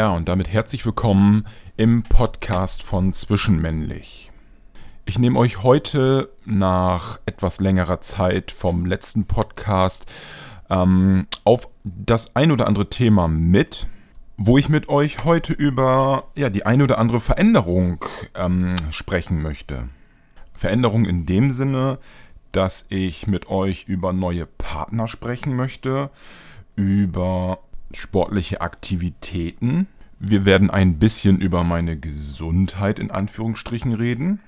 Ja, und damit herzlich willkommen im Podcast von Zwischenmännlich. Ich nehme euch heute nach etwas längerer Zeit vom letzten Podcast ähm, auf das ein oder andere Thema mit, wo ich mit euch heute über ja, die ein oder andere Veränderung ähm, sprechen möchte. Veränderung in dem Sinne, dass ich mit euch über neue Partner sprechen möchte, über sportliche Aktivitäten. Wir werden ein bisschen über meine Gesundheit in Anführungsstrichen reden.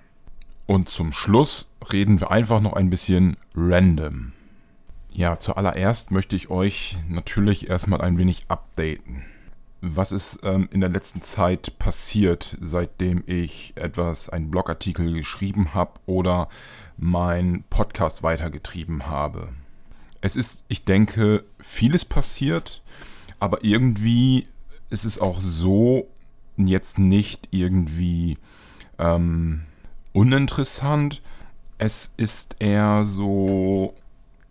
Und zum Schluss reden wir einfach noch ein bisschen random. Ja, zuallererst möchte ich euch natürlich erstmal ein wenig updaten. Was ist ähm, in der letzten Zeit passiert, seitdem ich etwas, einen Blogartikel geschrieben habe oder meinen Podcast weitergetrieben habe? Es ist, ich denke, vieles passiert. Aber irgendwie ist es auch so jetzt nicht irgendwie ähm, uninteressant. Es ist eher so,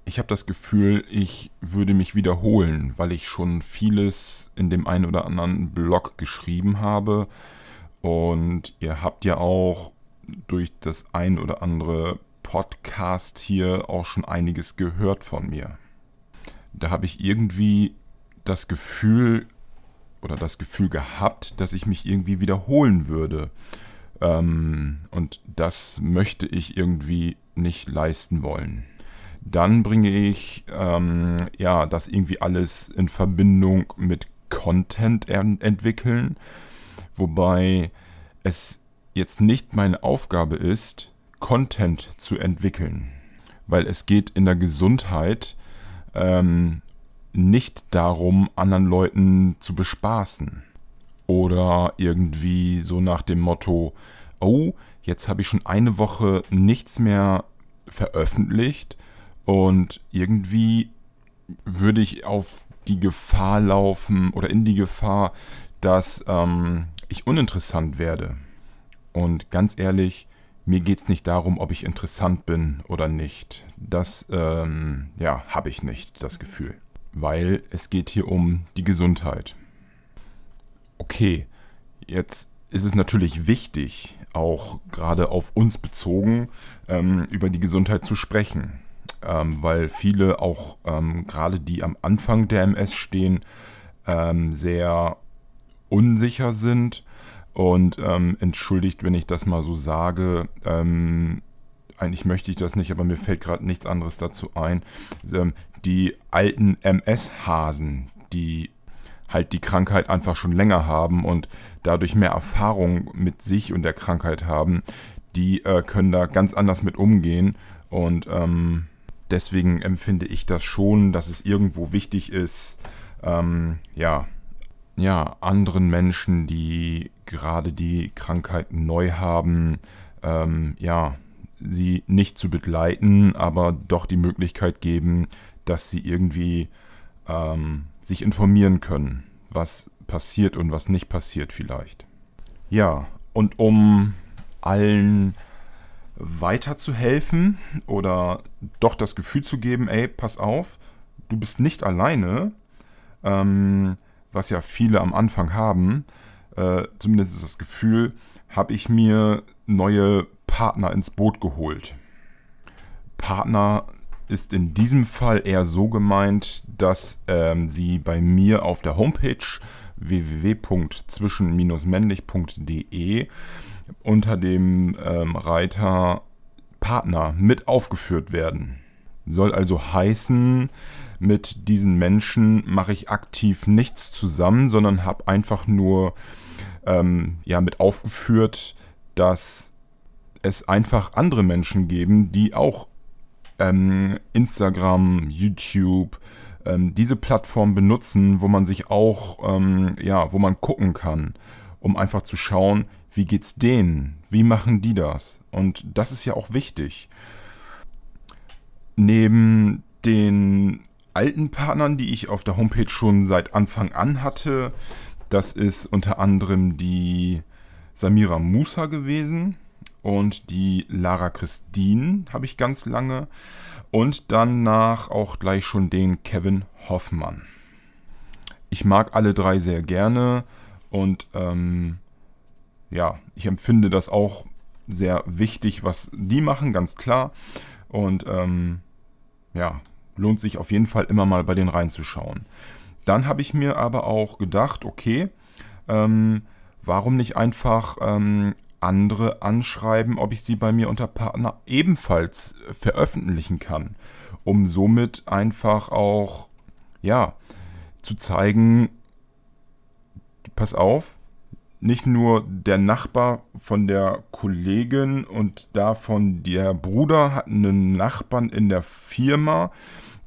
ich habe das Gefühl, ich würde mich wiederholen, weil ich schon vieles in dem einen oder anderen Blog geschrieben habe. Und ihr habt ja auch durch das ein oder andere Podcast hier auch schon einiges gehört von mir. Da habe ich irgendwie das Gefühl oder das Gefühl gehabt, dass ich mich irgendwie wiederholen würde. Ähm, und das möchte ich irgendwie nicht leisten wollen. Dann bringe ich ähm, ja das irgendwie alles in Verbindung mit Content entwickeln, wobei es jetzt nicht meine Aufgabe ist, Content zu entwickeln, weil es geht in der Gesundheit ähm, nicht darum, anderen Leuten zu bespaßen. Oder irgendwie so nach dem Motto, oh, jetzt habe ich schon eine Woche nichts mehr veröffentlicht und irgendwie würde ich auf die Gefahr laufen oder in die Gefahr, dass ähm, ich uninteressant werde. Und ganz ehrlich, mir geht es nicht darum, ob ich interessant bin oder nicht. Das, ähm, ja, habe ich nicht, das Gefühl weil es geht hier um die Gesundheit. Okay, jetzt ist es natürlich wichtig, auch gerade auf uns bezogen, ähm, über die Gesundheit zu sprechen, ähm, weil viele auch ähm, gerade die am Anfang der MS stehen, ähm, sehr unsicher sind und ähm, entschuldigt, wenn ich das mal so sage, ähm, eigentlich möchte ich das nicht, aber mir fällt gerade nichts anderes dazu ein die alten MS-Hasen, die halt die Krankheit einfach schon länger haben und dadurch mehr Erfahrung mit sich und der Krankheit haben, die äh, können da ganz anders mit umgehen. Und ähm, deswegen empfinde ich das schon, dass es irgendwo wichtig ist, ähm, ja, ja, anderen Menschen, die gerade die Krankheit neu haben, ähm, ja, sie nicht zu begleiten, aber doch die Möglichkeit geben, dass sie irgendwie ähm, sich informieren können, was passiert und was nicht passiert vielleicht. Ja, und um allen weiterzuhelfen oder doch das Gefühl zu geben, ey, pass auf, du bist nicht alleine, ähm, was ja viele am Anfang haben, äh, zumindest ist das Gefühl, habe ich mir neue Partner ins Boot geholt. Partner ist in diesem Fall eher so gemeint, dass ähm, sie bei mir auf der Homepage www.zwischen-männlich.de unter dem ähm, Reiter Partner mit aufgeführt werden. Soll also heißen, mit diesen Menschen mache ich aktiv nichts zusammen, sondern habe einfach nur ähm, ja, mit aufgeführt, dass es einfach andere Menschen geben, die auch ähm, Instagram, YouTube, ähm, diese Plattform benutzen, wo man sich auch, ähm, ja, wo man gucken kann, um einfach zu schauen, wie geht's denen? Wie machen die das? Und das ist ja auch wichtig. Neben den alten Partnern, die ich auf der Homepage schon seit Anfang an hatte, das ist unter anderem die Samira Musa gewesen und die Lara Christine habe ich ganz lange und danach auch gleich schon den Kevin Hoffmann. Ich mag alle drei sehr gerne Und ähm, ja, ich empfinde das auch sehr wichtig, was die machen, ganz klar. Und ähm, ja, lohnt sich auf jeden Fall immer mal bei denen reinzuschauen. Dann habe ich mir aber auch gedacht, okay, ähm, warum nicht einfach ähm, andere anschreiben, ob ich sie bei mir unter Partner ebenfalls veröffentlichen kann, um somit einfach auch, ja, zu zeigen, pass auf, nicht nur der Nachbar von der Kollegin und davon der Bruder hat einen Nachbarn in der Firma,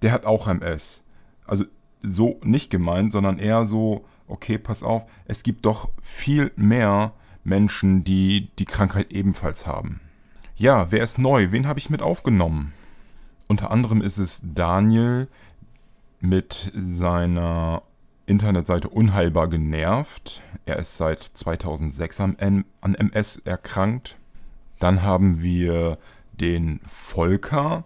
der hat auch MS. Also so nicht gemeint, sondern eher so, okay, pass auf, es gibt doch viel mehr Menschen, die die Krankheit ebenfalls haben. Ja, wer ist neu? Wen habe ich mit aufgenommen? Unter anderem ist es Daniel mit seiner Internetseite Unheilbar genervt. Er ist seit 2006 an, an MS erkrankt. Dann haben wir den Volker.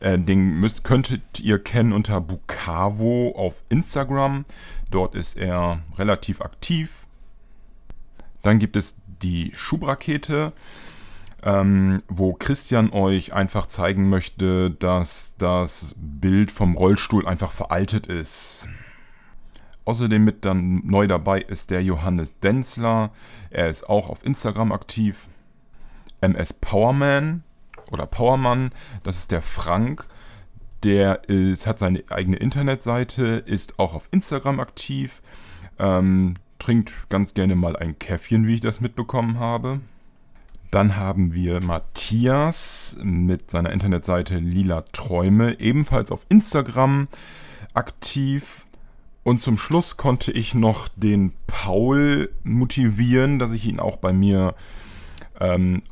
Äh, den müsst, könntet ihr kennen unter Bukavo auf Instagram. Dort ist er relativ aktiv. Dann gibt es die Schubrakete, ähm, wo Christian euch einfach zeigen möchte, dass das Bild vom Rollstuhl einfach veraltet ist. Außerdem mit dann neu dabei ist der Johannes Denzler. Er ist auch auf Instagram aktiv. MS Powerman oder Powermann, das ist der Frank. Der ist, hat seine eigene Internetseite, ist auch auf Instagram aktiv, ähm, trinkt ganz gerne mal ein Käffchen, wie ich das mitbekommen habe. Dann haben wir Matthias mit seiner Internetseite Lila Träume, ebenfalls auf Instagram aktiv. Und zum Schluss konnte ich noch den Paul motivieren, dass ich ihn auch bei mir ähm,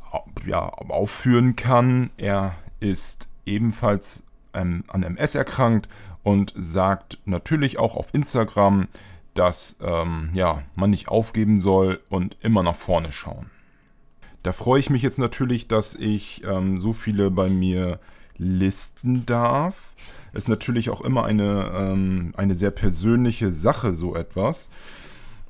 ja, aufführen kann. Er ist ebenfalls ähm, an MS erkrankt und sagt natürlich auch auf Instagram, dass ähm, ja, man nicht aufgeben soll und immer nach vorne schauen. Da freue ich mich jetzt natürlich, dass ich ähm, so viele bei mir listen darf. Ist natürlich auch immer eine, ähm, eine sehr persönliche Sache, so etwas.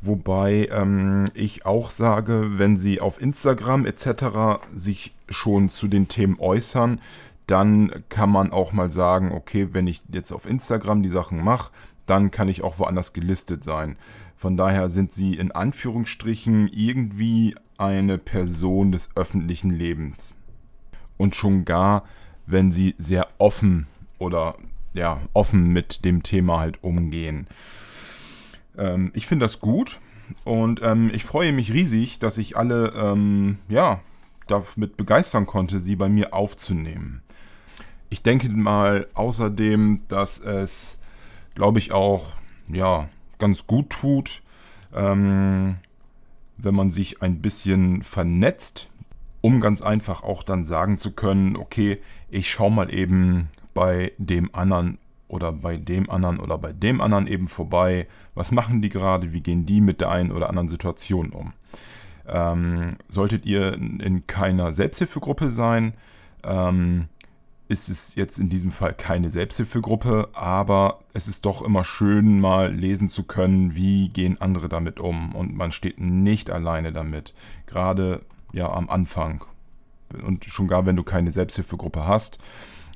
Wobei ähm, ich auch sage, wenn Sie auf Instagram etc. sich schon zu den Themen äußern, dann kann man auch mal sagen, okay, wenn ich jetzt auf Instagram die Sachen mache, dann kann ich auch woanders gelistet sein. Von daher sind Sie in Anführungsstrichen irgendwie eine Person des öffentlichen Lebens. Und schon gar wenn sie sehr offen oder ja, offen mit dem Thema halt umgehen. Ähm, ich finde das gut und ähm, ich freue mich riesig, dass ich alle ähm, ja, damit begeistern konnte, sie bei mir aufzunehmen. Ich denke mal außerdem, dass es, glaube ich, auch ja, ganz gut tut, ähm, wenn man sich ein bisschen vernetzt um ganz einfach auch dann sagen zu können, okay, ich schaue mal eben bei dem anderen oder bei dem anderen oder bei dem anderen eben vorbei. Was machen die gerade? Wie gehen die mit der einen oder anderen Situation um? Ähm, solltet ihr in keiner Selbsthilfegruppe sein, ähm, ist es jetzt in diesem Fall keine Selbsthilfegruppe, aber es ist doch immer schön, mal lesen zu können, wie gehen andere damit um. Und man steht nicht alleine damit. Gerade ja am Anfang. Und schon gar, wenn du keine Selbsthilfegruppe hast,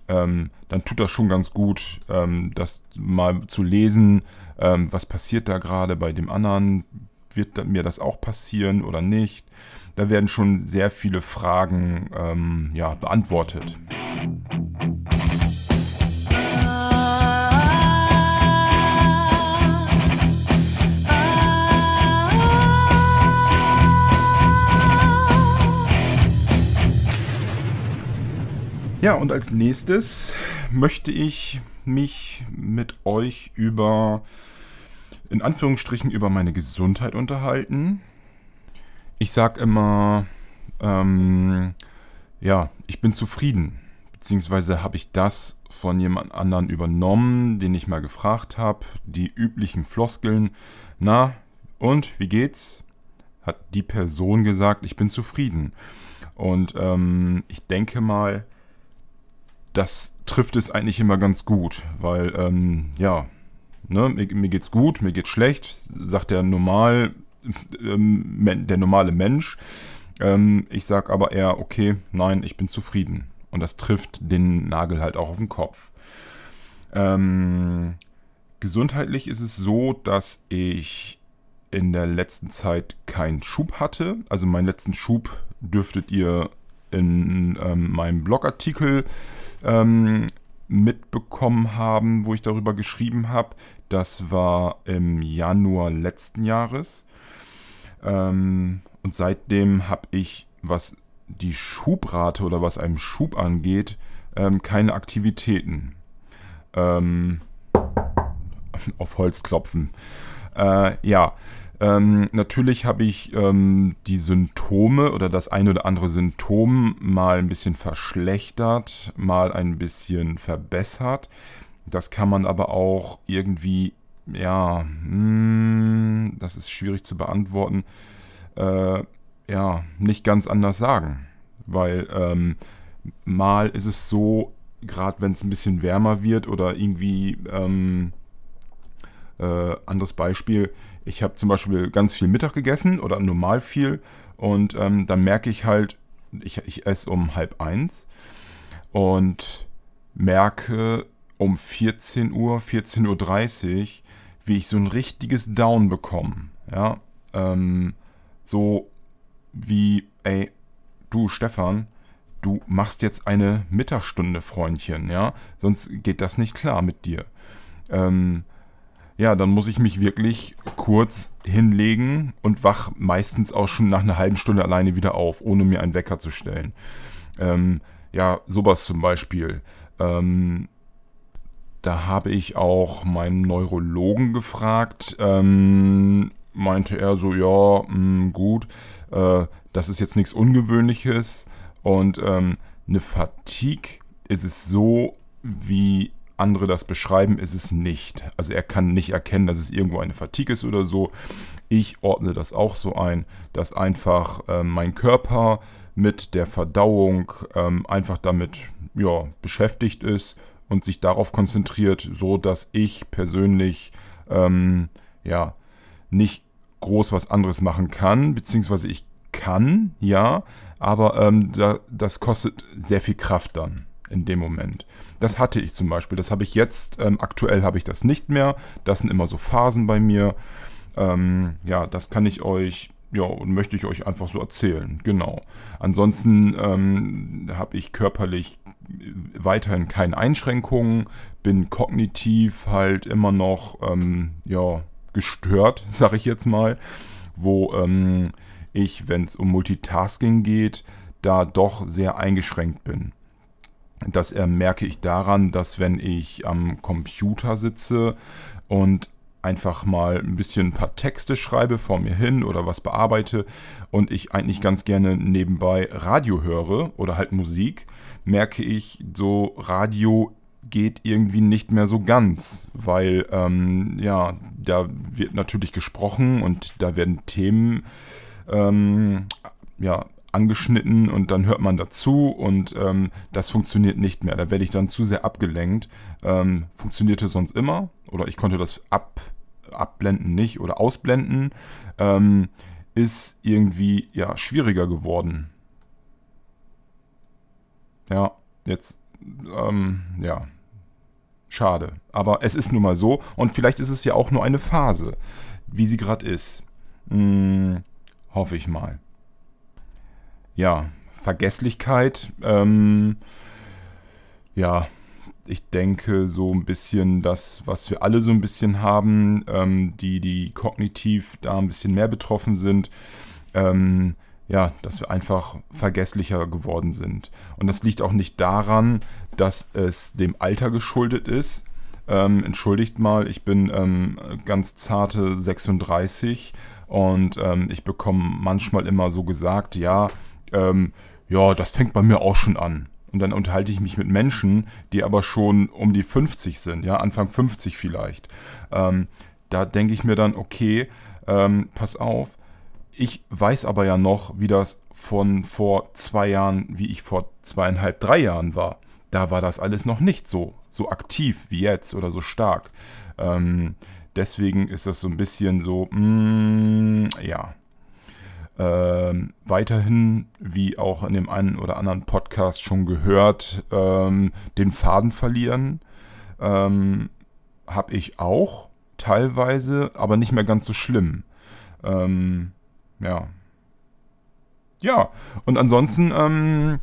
ähm, dann tut das schon ganz gut, ähm, das mal zu lesen, ähm, was passiert da gerade bei dem anderen, wird mir das auch passieren oder nicht. Da werden schon sehr viele Fragen ähm, ja, beantwortet. Ja, und als nächstes möchte ich mich mit euch über, in Anführungsstrichen, über meine Gesundheit unterhalten. Ich sage immer, ähm, ja, ich bin zufrieden. Beziehungsweise habe ich das von jemand anderen übernommen, den ich mal gefragt habe. Die üblichen Floskeln. Na, und wie geht's? Hat die Person gesagt, ich bin zufrieden. Und ähm, ich denke mal, das trifft es eigentlich immer ganz gut, weil, ähm, ja, ne, mir, mir, geht's gut, mir geht's schlecht, sagt er normal, ähm, der normale Mensch. Ähm, ich sage aber eher, okay, nein, ich bin zufrieden. Und das trifft den Nagel halt auch auf den Kopf. Ähm, gesundheitlich ist es so, dass ich in der letzten Zeit keinen Schub hatte. Also meinen letzten Schub dürftet ihr in ähm, meinem Blogartikel ähm, mitbekommen haben, wo ich darüber geschrieben habe. Das war im Januar letzten Jahres. Ähm, und seitdem habe ich, was die Schubrate oder was einem Schub angeht, ähm, keine Aktivitäten. Ähm, auf Holz klopfen. Äh, ja, ähm, natürlich habe ich ähm, die Symptome oder das ein oder andere Symptom mal ein bisschen verschlechtert, mal ein bisschen verbessert. Das kann man aber auch irgendwie, ja, hm, das ist schwierig zu beantworten, äh, ja, nicht ganz anders sagen. Weil ähm, mal ist es so, gerade wenn es ein bisschen wärmer wird oder irgendwie, ähm, äh, anderes Beispiel, ich habe zum Beispiel ganz viel Mittag gegessen oder normal viel und ähm, dann merke ich halt, ich, ich esse um halb eins und merke um 14 Uhr, 14.30 Uhr, wie ich so ein richtiges Down bekomme. Ja, ähm, so wie, ey, du Stefan, du machst jetzt eine Mittagsstunde, Freundchen, ja, sonst geht das nicht klar mit dir. Ähm, ja, dann muss ich mich wirklich kurz hinlegen und wach meistens auch schon nach einer halben Stunde alleine wieder auf, ohne mir einen Wecker zu stellen. Ähm, ja, sowas zum Beispiel. Ähm, da habe ich auch meinen Neurologen gefragt. Ähm, meinte er so, ja, mh, hm, gut, äh, das ist jetzt nichts Ungewöhnliches. Und ähm, eine Fatigue ist es so, wie andere das beschreiben, ist es nicht. Also er kann nicht erkennen, dass es irgendwo eine Fatigue ist oder so. Ich ordne das auch so ein, dass einfach äh, mein Körper mit der Verdauung ähm, einfach damit ja, beschäftigt ist und sich darauf konzentriert, so dass ich persönlich ähm, ja nicht groß was anderes machen kann, beziehungsweise ich kann, ja, aber ähm, da, das kostet sehr viel Kraft dann in dem Moment. Das hatte ich zum Beispiel. Das habe ich jetzt, ähm, aktuell habe ich das nicht mehr. Das sind immer so Phasen bei mir. Ähm, ja, das kann ich euch, ja, und möchte ich euch einfach so erzählen. Genau. Ansonsten ähm, habe ich körperlich weiterhin keine Einschränkungen, bin kognitiv halt immer noch, ähm, ja, gestört, sage ich jetzt mal, wo ähm, ich, wenn es um Multitasking geht, da doch sehr eingeschränkt bin. Das äh, merke ich daran, dass wenn ich am Computer sitze und einfach mal ein bisschen ein paar Texte schreibe vor mir hin oder was bearbeite und ich eigentlich ganz gerne nebenbei Radio höre oder halt Musik, merke ich, so Radio geht irgendwie nicht mehr so ganz, weil ähm, ja, da wird natürlich gesprochen und da werden Themen ähm, ja, angeschnitten und dann hört man dazu und ähm, das funktioniert nicht mehr. Da werde ich dann zu sehr abgelenkt. Ähm, funktionierte sonst immer oder ich konnte das ab, abblenden nicht oder ausblenden. Ähm, ist irgendwie ja schwieriger geworden. Ja, jetzt ähm, ja schade. Aber es ist nun mal so und vielleicht ist es ja auch nur eine Phase, wie sie gerade ist. Hm, hoffe ich mal ja, Vergesslichkeit. Ähm, ja, ich denke so ein bisschen das, was wir alle so ein bisschen haben, ähm, die, die kognitiv da ein bisschen mehr betroffen sind. Ähm, ja, dass wir einfach vergesslicher geworden sind. Und das liegt auch nicht daran, dass es dem Alter geschuldet ist. Ähm, entschuldigt mal, ich bin ähm, ganz zarte 36 und ähm, ich bekomme manchmal immer so gesagt, ja, ähm, ja, das fängt bei mir auch schon an. Und dann unterhalte ich mich mit Menschen, die aber schon um die 50 sind, ja, Anfang 50 vielleicht. Ähm, da denke ich mir dann, okay, ähm, pass auf, ich weiß aber ja noch, wie das von vor zwei Jahren, wie ich vor zweieinhalb, drei Jahren war. Da war das alles noch nicht so, so aktiv wie jetzt oder so stark. Ähm, deswegen ist das so ein bisschen so, mm, ja. Ähm, weiterhin, wie auch in dem einen oder anderen Podcast schon gehört, ähm, den Faden verlieren. Ähm, Habe ich auch teilweise, aber nicht mehr ganz so schlimm. Ähm, ja. Ja, und ansonsten, ähm,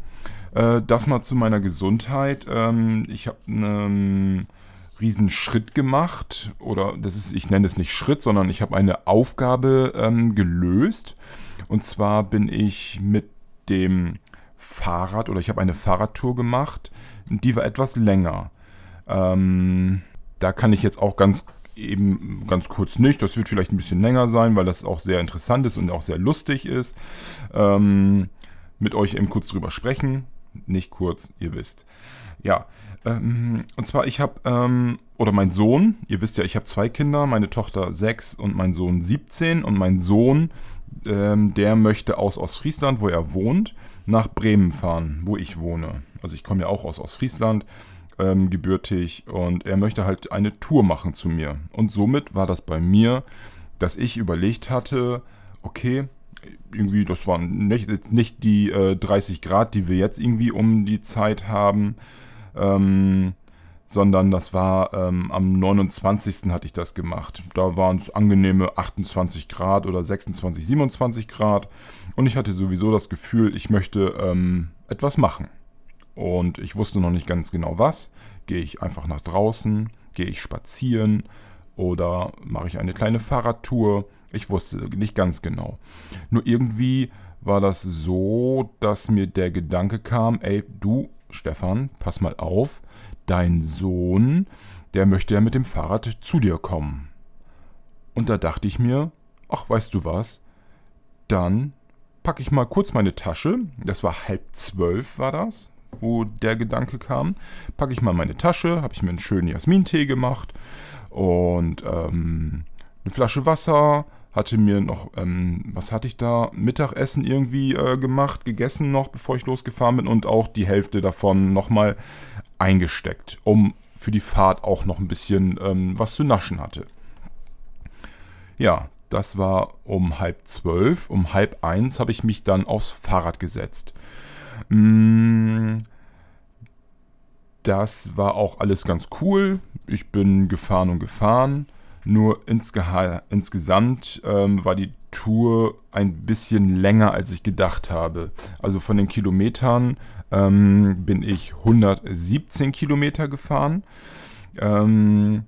äh, das mal zu meiner Gesundheit. Ähm, ich habe einen riesen Schritt gemacht oder das ist, ich nenne es nicht Schritt, sondern ich habe eine Aufgabe gelöst. Und zwar bin ich mit dem Fahrrad oder ich habe eine Fahrradtour gemacht, die war etwas länger. Ähm, da kann ich jetzt auch ganz eben ganz kurz nicht. Das wird vielleicht ein bisschen länger sein, weil das auch sehr interessant ist und auch sehr lustig ist. Ähm, mit euch eben kurz drüber sprechen. Nicht kurz, ihr wisst. Ja, ähm, und zwar ich habe, ähm, oder mein Sohn, ihr wisst ja, ich habe zwei Kinder, meine Tochter 6 und mein Sohn 17. Und mein Sohn, ähm, der möchte aus Ostfriesland, wo er wohnt, nach Bremen fahren, wo ich wohne. Also ich komme ja auch aus Ostfriesland ähm, gebürtig und er möchte halt eine Tour machen zu mir. Und somit war das bei mir, dass ich überlegt hatte, okay, irgendwie, das waren nicht, nicht die äh, 30 Grad, die wir jetzt irgendwie um die Zeit haben, ähm, sondern das war ähm, am 29. hatte ich das gemacht. Da waren es angenehme 28 Grad oder 26, 27 Grad und ich hatte sowieso das Gefühl, ich möchte ähm, etwas machen. Und ich wusste noch nicht ganz genau was. Gehe ich einfach nach draußen? Gehe ich spazieren? Oder mache ich eine kleine Fahrradtour? Ich wusste nicht ganz genau. Nur irgendwie war das so, dass mir der Gedanke kam, ey, du, Stefan, pass mal auf, dein Sohn, der möchte ja mit dem Fahrrad zu dir kommen. Und da dachte ich mir, ach, weißt du was, dann packe ich mal kurz meine Tasche, das war halb zwölf war das, wo der Gedanke kam. Packe ich mal meine Tasche, habe ich mir einen schönen Jasmintee gemacht und ähm, eine Flasche Wasser, hatte mir noch, ähm, was hatte ich da, Mittagessen irgendwie äh, gemacht, gegessen noch, bevor ich losgefahren bin und auch die Hälfte davon nochmal eingesteckt, um für die Fahrt auch noch ein bisschen ähm, was zu naschen hatte. Ja, das war um halb zwölf. Um halb eins habe ich mich dann aufs Fahrrad gesetzt. Mm, das war auch alles ganz cool. Ich bin gefahren und gefahren. Nur insgesamt ähm, war die Tour ein bisschen länger, als ich gedacht habe. Also von den Kilometern ähm, bin ich 117 Kilometer gefahren. Ähm,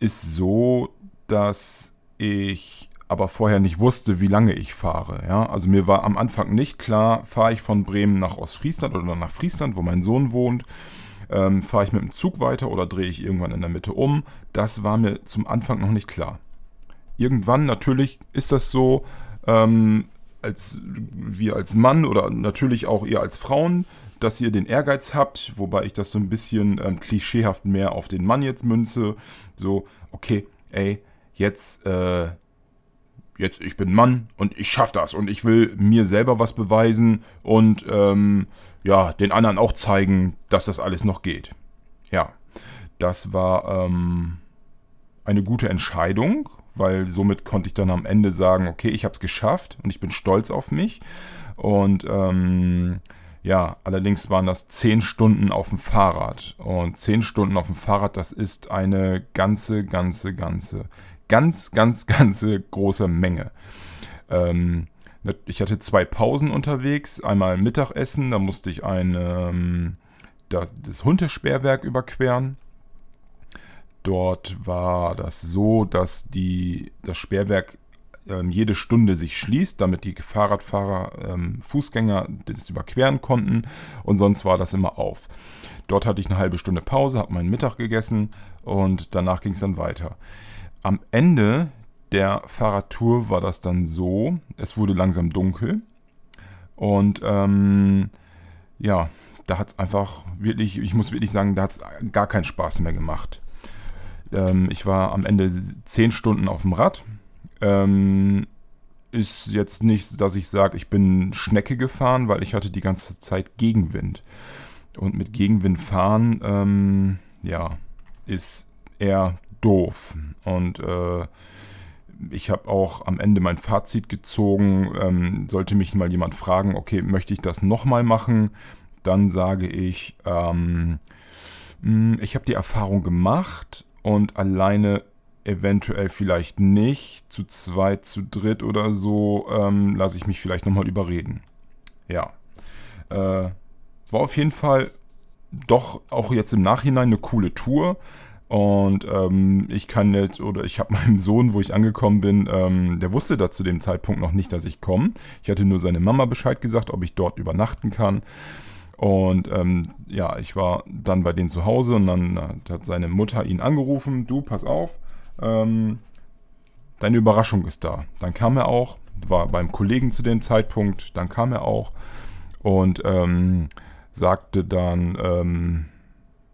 ist so, dass ich aber vorher nicht wusste, wie lange ich fahre. Ja? Also mir war am Anfang nicht klar, fahre ich von Bremen nach Ostfriesland oder nach Friesland, wo mein Sohn wohnt, ähm, fahre ich mit dem Zug weiter oder drehe ich irgendwann in der Mitte um. Das war mir zum Anfang noch nicht klar. Irgendwann natürlich ist das so, ähm, als wir als Mann oder natürlich auch ihr als Frauen, dass ihr den Ehrgeiz habt, wobei ich das so ein bisschen ähm, klischeehaft mehr auf den Mann jetzt münze. So, okay, ey, jetzt äh, jetzt, ich bin Mann und ich schaffe das und ich will mir selber was beweisen und ähm, ja, den anderen auch zeigen, dass das alles noch geht. Ja, das war ähm, eine gute Entscheidung, weil somit konnte ich dann am Ende sagen, okay, ich habe es geschafft und ich bin stolz auf mich. Und ähm, ja, allerdings waren das zehn Stunden auf dem Fahrrad. Und zehn Stunden auf dem Fahrrad, das ist eine ganze, ganze, ganze, ganz, ganz, ganze große Menge. Ähm, ich hatte zwei Pausen unterwegs. Einmal Mittagessen, da musste ich ein, ähm, das, das Hundesperrwerk überqueren. Dort war das so, dass die, das Sperrwerk ähm, jede Stunde sich schließt, damit die Fahrradfahrer, ähm, Fußgänger das überqueren konnten. Und sonst war das immer auf. Dort hatte ich eine halbe Stunde Pause, habe meinen Mittag gegessen und danach ging es dann weiter. Am Ende der Fahrradtour war das dann so, es wurde langsam dunkel und ähm, ja, da hat es einfach wirklich, ich muss wirklich sagen, da hat es gar keinen Spaß mehr gemacht. Ähm, ich war am Ende zehn Stunden auf dem Rad. Ähm, ist jetzt nicht, dass ich sage, ich bin Schnecke gefahren, weil ich hatte die ganze Zeit Gegenwind. Und mit Gegenwind fahren, ähm, ja, ist eher doof. Und äh, ich habe auch am Ende mein Fazit gezogen. Ähm, sollte mich mal jemand fragen, okay, möchte ich das nochmal machen? Dann sage ich, ähm, hm, ich habe die Erfahrung gemacht und alleine eventuell vielleicht nicht. Zu zweit, zu dritt oder so ähm, lasse ich mich vielleicht nochmal überreden. Ja. Äh, war auf jeden Fall doch auch jetzt im Nachhinein eine coole Tour. Und ähm, ich kann jetzt, oder ich habe meinem Sohn, wo ich angekommen bin, ähm, der wusste da zu dem Zeitpunkt noch nicht, dass ich komme. Ich hatte nur seine Mama Bescheid gesagt, ob ich dort übernachten kann. Und ähm, ja, ich war dann bei denen zu Hause und dann äh, hat seine Mutter ihn angerufen, du, pass auf, ähm, deine Überraschung ist da. Dann kam er auch, war beim Kollegen zu dem Zeitpunkt, dann kam er auch und ähm, sagte dann, ähm,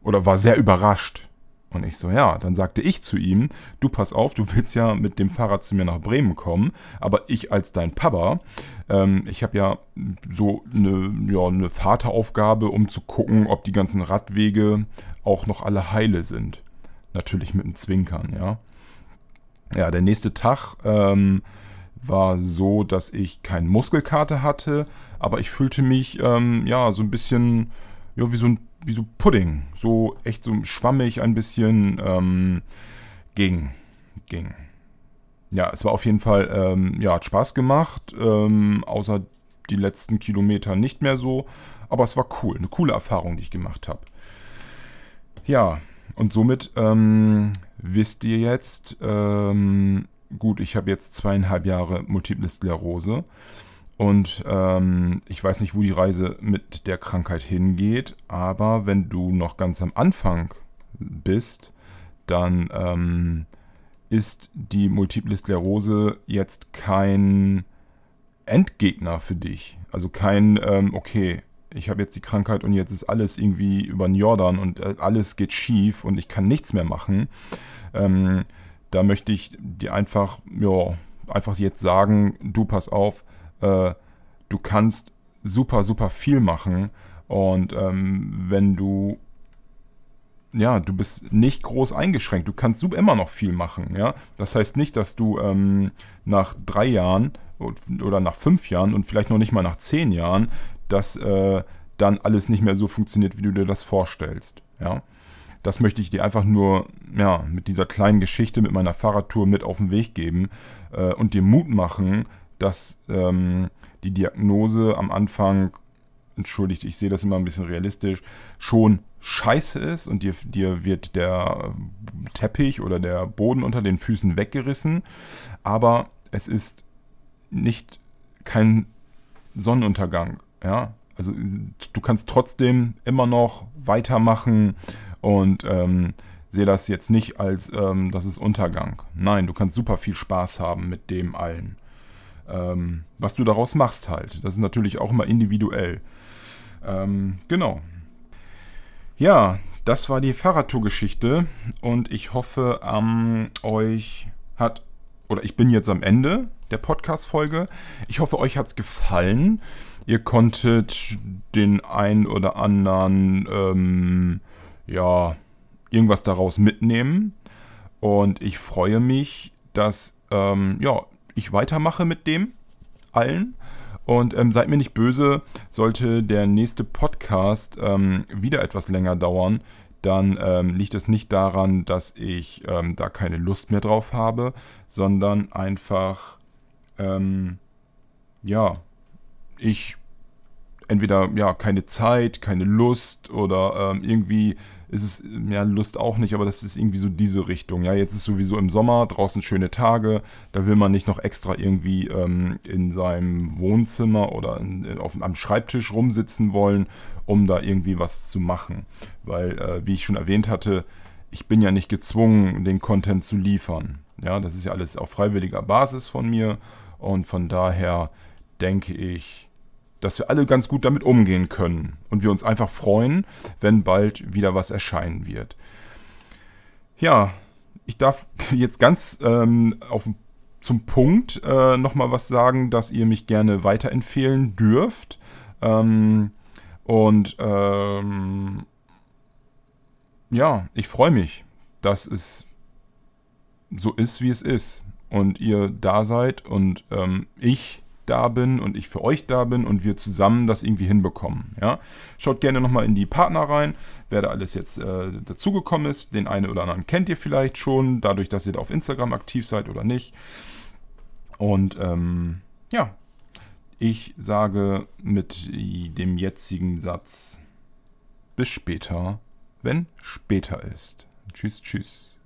oder war sehr überrascht. Und ich so, ja, dann sagte ich zu ihm, du pass auf, du willst ja mit dem Fahrrad zu mir nach Bremen kommen, aber ich als dein Papa, ähm, ich habe ja so eine, ja, eine Vateraufgabe, um zu gucken, ob die ganzen Radwege auch noch alle heile sind. Natürlich mit einem Zwinkern, ja. Ja, der nächste Tag ähm, war so, dass ich keinen Muskelkater hatte, aber ich fühlte mich ähm, ja so ein bisschen ja, wie so ein wie so Pudding, so echt so schwammig ein bisschen ähm, ging, ging. Ja, es war auf jeden Fall, ähm, ja, hat Spaß gemacht, ähm, außer die letzten Kilometer nicht mehr so, aber es war cool, eine coole Erfahrung, die ich gemacht habe. Ja, und somit ähm, wisst ihr jetzt, ähm, gut, ich habe jetzt zweieinhalb Jahre Multiple Sklerose. Und ähm, ich weiß nicht, wo die Reise mit der Krankheit hingeht, aber wenn du noch ganz am Anfang bist, dann ähm, ist die Multiple Sklerose jetzt kein Endgegner für dich. Also kein, ähm, okay, ich habe jetzt die Krankheit und jetzt ist alles irgendwie über den Jordan und äh, alles geht schief und ich kann nichts mehr machen. Ähm, da möchte ich dir einfach, ja, einfach jetzt sagen, du pass auf, äh, du kannst super, super viel machen. Und ähm, wenn du, ja, du bist nicht groß eingeschränkt, du kannst immer noch viel machen, ja. Das heißt nicht, dass du ähm, nach drei Jahren oder nach fünf Jahren und vielleicht noch nicht mal nach zehn Jahren, dass äh, dann alles nicht mehr so funktioniert, wie du dir das vorstellst, ja. Das möchte ich dir einfach nur ja, mit dieser kleinen Geschichte, mit meiner Fahrradtour mit auf den Weg geben äh, und dir Mut machen, dass ähm, die Diagnose am Anfang, entschuldigt, ich sehe das immer ein bisschen realistisch, schon scheiße ist und dir, dir wird der Teppich oder der Boden unter den Füßen weggerissen, aber es ist nicht kein Sonnenuntergang, ja. Also du kannst trotzdem immer noch weitermachen und ähm, sehe das jetzt nicht als, ähm, das ist Untergang. Nein, du kannst super viel Spaß haben mit dem allen ähm, was du daraus machst halt. Das ist natürlich auch immer individuell. Ähm, genau. Ja, das war die Fahrradtour-Geschichte und ich hoffe, ähm, euch hat, oder ich bin jetzt am Ende der Podcast-Folge. Ich hoffe, euch hat es gefallen. Ihr konntet den ein oder anderen, ähm, ja, irgendwas daraus mitnehmen. Und ich freue mich, dass, ähm, ja, ich weitermache mit dem allen. Und ähm, seid mir nicht böse, sollte der nächste Podcast ähm, wieder etwas länger dauern, dann ähm, liegt es nicht daran, dass ich ähm, da keine Lust mehr drauf habe, sondern einfach, ähm, ja, ich entweder ja keine Zeit, keine Lust oder ähm, irgendwie ist es, ja, Lust auch nicht, aber das ist irgendwie so diese Richtung. Ja, jetzt ist sowieso im Sommer, draußen schöne Tage, da will man nicht noch extra irgendwie ähm, in seinem Wohnzimmer oder in, auf, am Schreibtisch rumsitzen wollen, um da irgendwie was zu machen. Weil, äh, wie ich schon erwähnt hatte, ich bin ja nicht gezwungen, den Content zu liefern. Ja, das ist ja alles auf freiwilliger Basis von mir und von daher denke ich, dass wir alle ganz gut damit umgehen können und wir uns einfach freuen, wenn bald wieder was erscheinen wird. Ja, ich darf jetzt ganz ähm, auf, zum Punkt äh, nochmal was sagen, dass ihr mich gerne weiterempfehlen dürft. Ähm, und ähm, ja, ich freue mich, dass es so ist, wie es ist. Und ihr da seid und ähm, ich da bin und ich für euch da bin und wir zusammen das irgendwie hinbekommen. Ja? Schaut gerne nochmal in die Partner rein, wer da alles jetzt äh, dazugekommen ist. Den einen oder anderen kennt ihr vielleicht schon, dadurch, dass ihr da auf Instagram aktiv seid oder nicht. Und ähm, ja, ich sage mit dem jetzigen Satz bis später, wenn später ist. Tschüss, tschüss.